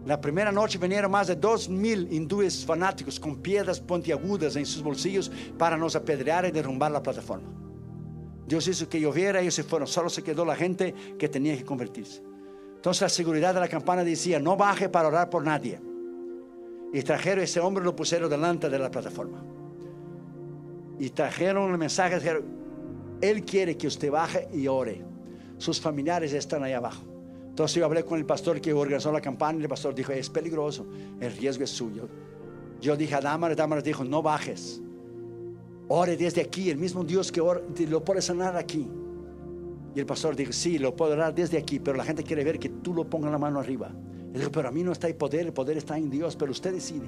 La primera noche vinieron más de dos mil hindúes fanáticos con piedras pontiagudas en sus bolsillos para nos apedrear y derrumbar la plataforma. Dios hizo que lloviera, ellos se fueron, solo se quedó la gente que tenía que convertirse. Entonces la seguridad de la campana decía, no baje para orar por nadie. Y trajeron a ese hombre, lo pusieron delante de la plataforma. Y trajeron el mensaje, dijeron, Él quiere que usted baje y ore sus familiares están ahí abajo. Entonces yo hablé con el pastor que organizó la campaña y el pastor dijo, es peligroso, el riesgo es suyo. Yo dije a Damaris, Damaris dijo, no bajes, ore desde aquí, el mismo Dios que lo puede sanar aquí. Y el pastor dijo, sí, lo puedo orar desde aquí, pero la gente quiere ver que tú lo pongas la mano arriba. Pero a mí no está el poder, el poder está en Dios, pero usted decide.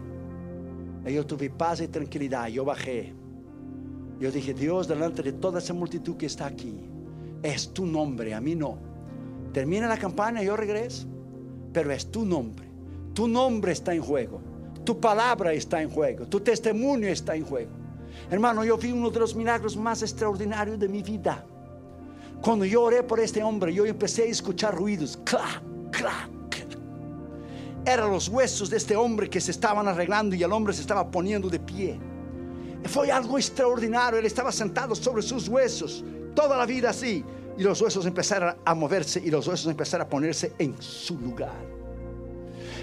Y yo tuve paz y tranquilidad, yo bajé. Yo dije, Dios, delante de toda esa multitud que está aquí, es tu nombre, a mí no. Termina la campaña yo regreso, pero es tu nombre. Tu nombre está en juego, tu palabra está en juego, tu testimonio está en juego. Hermano, yo vi uno de los milagros más extraordinarios de mi vida. Cuando yo oré por este hombre, yo empecé a escuchar ruidos, clac, clac. Eran los huesos de este hombre que se estaban arreglando y el hombre se estaba poniendo de pie. Fue algo extraordinario. Él estaba sentado sobre sus huesos toda la vida así. Y los huesos empezaron a moverse y los huesos empezaron a ponerse en su lugar.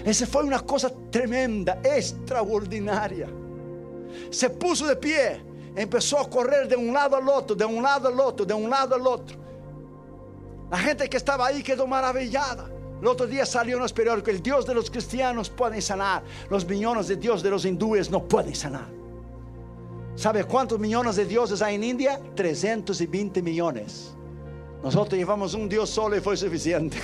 Esa fue una cosa tremenda, extraordinaria. Se puso de pie, empezó a correr de un lado al otro, de un lado al otro, de un lado al otro. La gente que estaba ahí quedó maravillada. El otro día salió en los periódicos, el Dios de los cristianos puede sanar, los millones de Dios de los hindúes no pueden sanar. ¿Sabe cuántos millones de dioses hay en India? 320 millones. Nosotros llevamos un Dios solo y fue suficiente.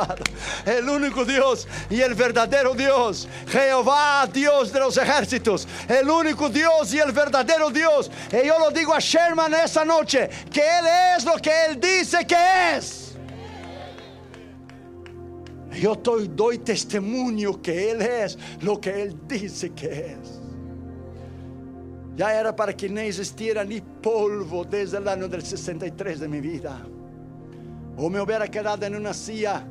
*laughs* el único Dios y el verdadero Dios. Jehová, Dios de los ejércitos. El único Dios y el verdadero Dios. Y yo lo digo a Sherman esta noche, que Él es lo que Él dice que es. Yo doy testimonio que Él es lo que Él dice que es. Ya era para que no existiera ni polvo desde el año del 63 de mi vida. O me hubiera quedado en una silla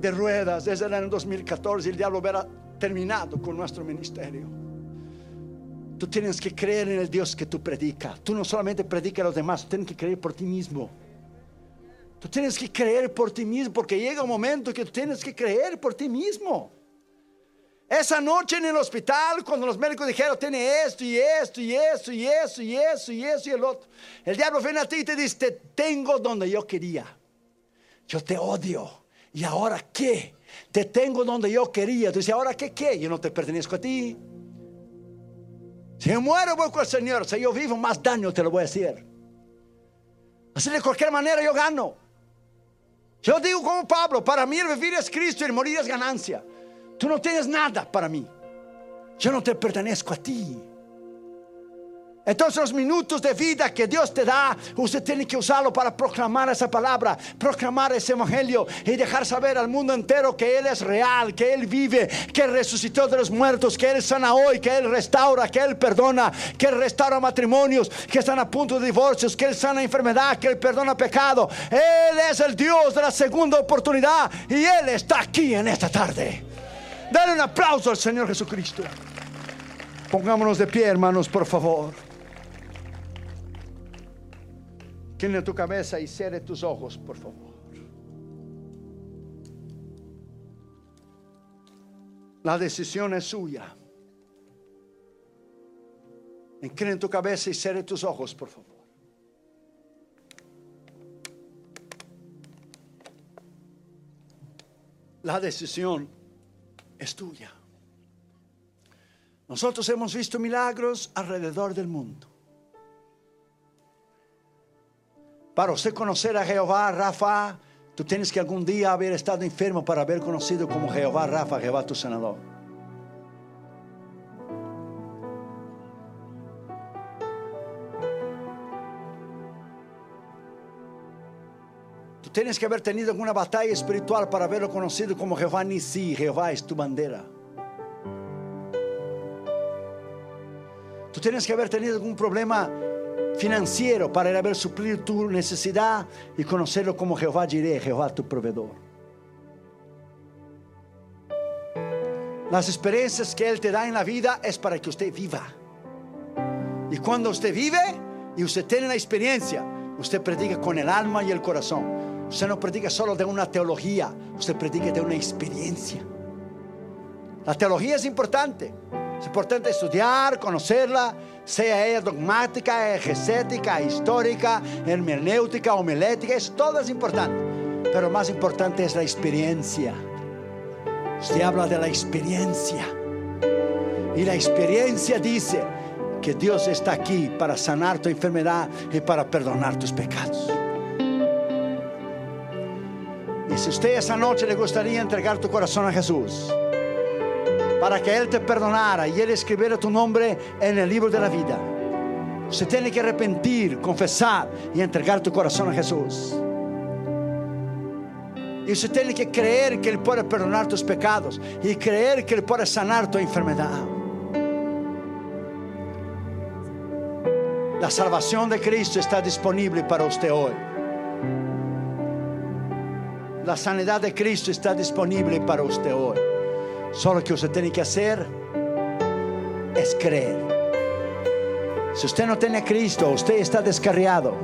de ruedas desde el año 2014 y el diablo hubiera terminado con nuestro ministerio. Tú tienes que creer en el Dios que tú predicas. Tú no solamente predicas a los demás, tienes que creer por ti mismo. Tú tienes que creer por ti mismo porque llega un momento que tienes que creer por ti mismo. Esa noche en el hospital, cuando los médicos dijeron, tiene esto y esto y esto y esto y esto y esto y el otro, el diablo viene a ti y te dice, te tengo donde yo quería. Yo te odio. ¿Y ahora qué? Te tengo donde yo quería. Tú dices, ¿ahora qué qué? Yo no te pertenezco a ti. Si yo muero, voy con el Señor. Si yo vivo, más daño te lo voy a hacer. Así de cualquier manera yo gano. Yo digo como Pablo, para mí el vivir es Cristo y el morir es ganancia. Tú no tienes nada para mí. Yo no te pertenezco a ti. Entonces los minutos de vida que Dios te da, usted tiene que usarlo para proclamar esa palabra, proclamar ese evangelio y dejar saber al mundo entero que Él es real, que Él vive, que Él resucitó de los muertos, que Él sana hoy, que Él restaura, que Él perdona, que Él restaura matrimonios que están a punto de divorcios, que Él sana enfermedad, que Él perdona pecado. Él es el Dios de la segunda oportunidad y Él está aquí en esta tarde. Dale un aplauso al Señor Jesucristo. Pongámonos de pie, hermanos, por favor. Tiene tu cabeza y cierre tus ojos, por favor. La decisión es suya. Inclina tu cabeza y cierre tus ojos, por favor. La decisión es tuya. Nosotros hemos visto milagros alrededor del mundo. Para usted conocer a Jehová, Rafa, tú tienes que algún día haber estado enfermo para haber conocido como Jehová, Rafa, Jehová tu sanador. Tienes que haber tenido alguna batalla espiritual para haberlo conocido como Jehová Nisi, Jehová es tu bandera. Tú tienes que haber tenido algún problema financiero para ver suplir tu necesidad y conocerlo como Jehová Jireh, Jehová tu proveedor. Las experiencias que Él te da en la vida es para que usted viva. Y cuando usted vive y usted tiene la experiencia, usted predica con el alma y el corazón. Usted no predica solo de una teología, usted predica de una experiencia. La teología es importante. Es importante estudiar, conocerla, sea ella dogmática, exegética, histórica, hermenéutica, homilética, es, todo es importante. Pero más importante es la experiencia. Usted habla de la experiencia. Y la experiencia dice que Dios está aquí para sanar tu enfermedad y para perdonar tus pecados. Y si usted esa noche le gustaría entregar tu corazón a Jesús, para que Él te perdonara y Él escribiera tu nombre en el libro de la vida. Usted tiene que arrepentir, confesar y entregar tu corazón a Jesús. Y usted tiene que creer que Él puede perdonar tus pecados y creer que Él puede sanar tu enfermedad. La salvación de Cristo está disponible para usted hoy. La sanidad de Cristo está disponible para usted hoy. Solo que usted tiene que hacer es creer. Si usted no tiene a Cristo, usted está descarriado.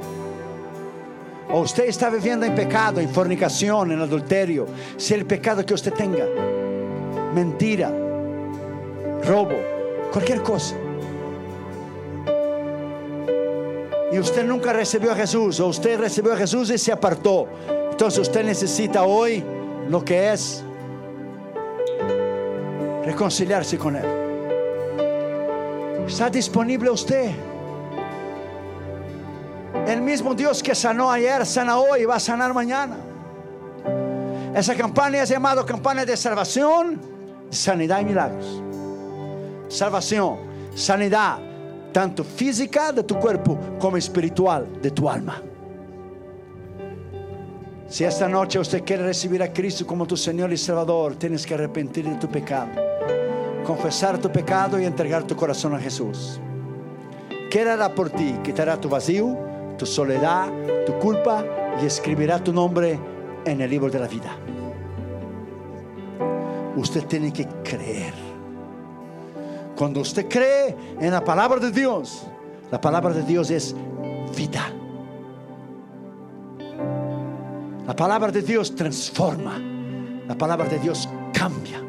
O usted está viviendo en pecado, en fornicación, en adulterio. Si el pecado que usted tenga, mentira, robo, cualquier cosa. Y usted nunca recibió a Jesús, o usted recibió a Jesús y se apartó. Entonces usted necesita hoy lo que es reconciliarse con Él. Está disponible usted. El mismo Dios que sanó ayer, sana hoy y va a sanar mañana. Esa campaña es llamada campaña de salvación, sanidad y milagros. Salvación, sanidad, tanto física de tu cuerpo como espiritual de tu alma. Si esta noche usted quiere recibir a Cristo como tu Señor y Salvador, tienes que arrepentir de tu pecado, confesar tu pecado y entregar tu corazón a Jesús. Que hará por ti? Quitará tu vacío, tu soledad, tu culpa y escribirá tu nombre en el libro de la vida. Usted tiene que creer. Cuando usted cree en la palabra de Dios, la palabra de Dios es vida. La palabra de Dios transforma. La palabra de Dios cambia.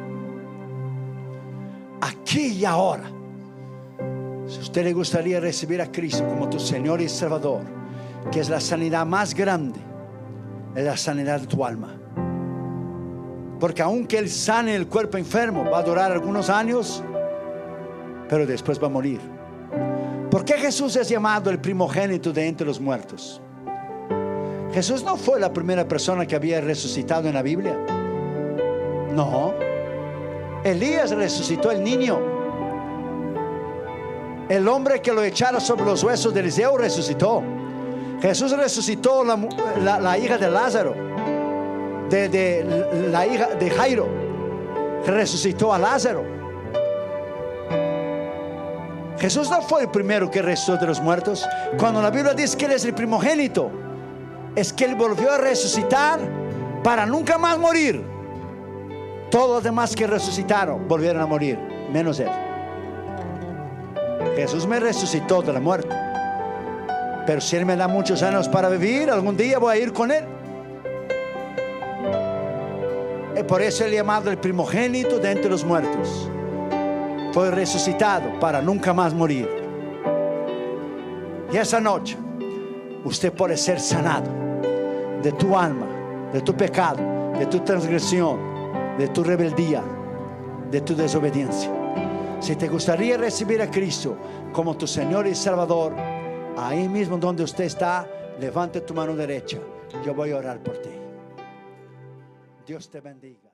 Aquí y ahora. Si usted le gustaría recibir a Cristo como tu Señor y Salvador, que es la sanidad más grande, es la sanidad de tu alma. Porque aunque Él sane el cuerpo enfermo, va a durar algunos años, pero después va a morir. ¿Por qué Jesús es llamado el primogénito de entre los muertos? Jesús no fue la primera persona que había resucitado en la Biblia. No. Elías resucitó el niño. El hombre que lo echara sobre los huesos de Eliseo resucitó. Jesús resucitó la, hija de Lázaro, de, de, la hija de Jairo. Resucitó a Lázaro. Jesús no fue el primero que resucitó de los muertos. Cuando la Biblia dice que Él es el primogénito, es que Él volvió a resucitar para nunca más morir. Todos los demás que resucitaron volvieron a morir, menos Él. Jesús me resucitó de la muerte. Pero si Él me da muchos años para vivir, algún día voy a ir con Él. Y por eso Él llamado el primogénito de entre los muertos. Fue resucitado para nunca más morir. Y esa noche usted puede ser sanado de tu alma, de tu pecado, de tu transgresión, de tu rebeldía, de tu desobediencia. Si te gustaría recibir a Cristo como tu Señor y Salvador, Ahí mismo donde usted está, levante tu mano derecha. Yo voy a orar por ti. Dios te bendiga.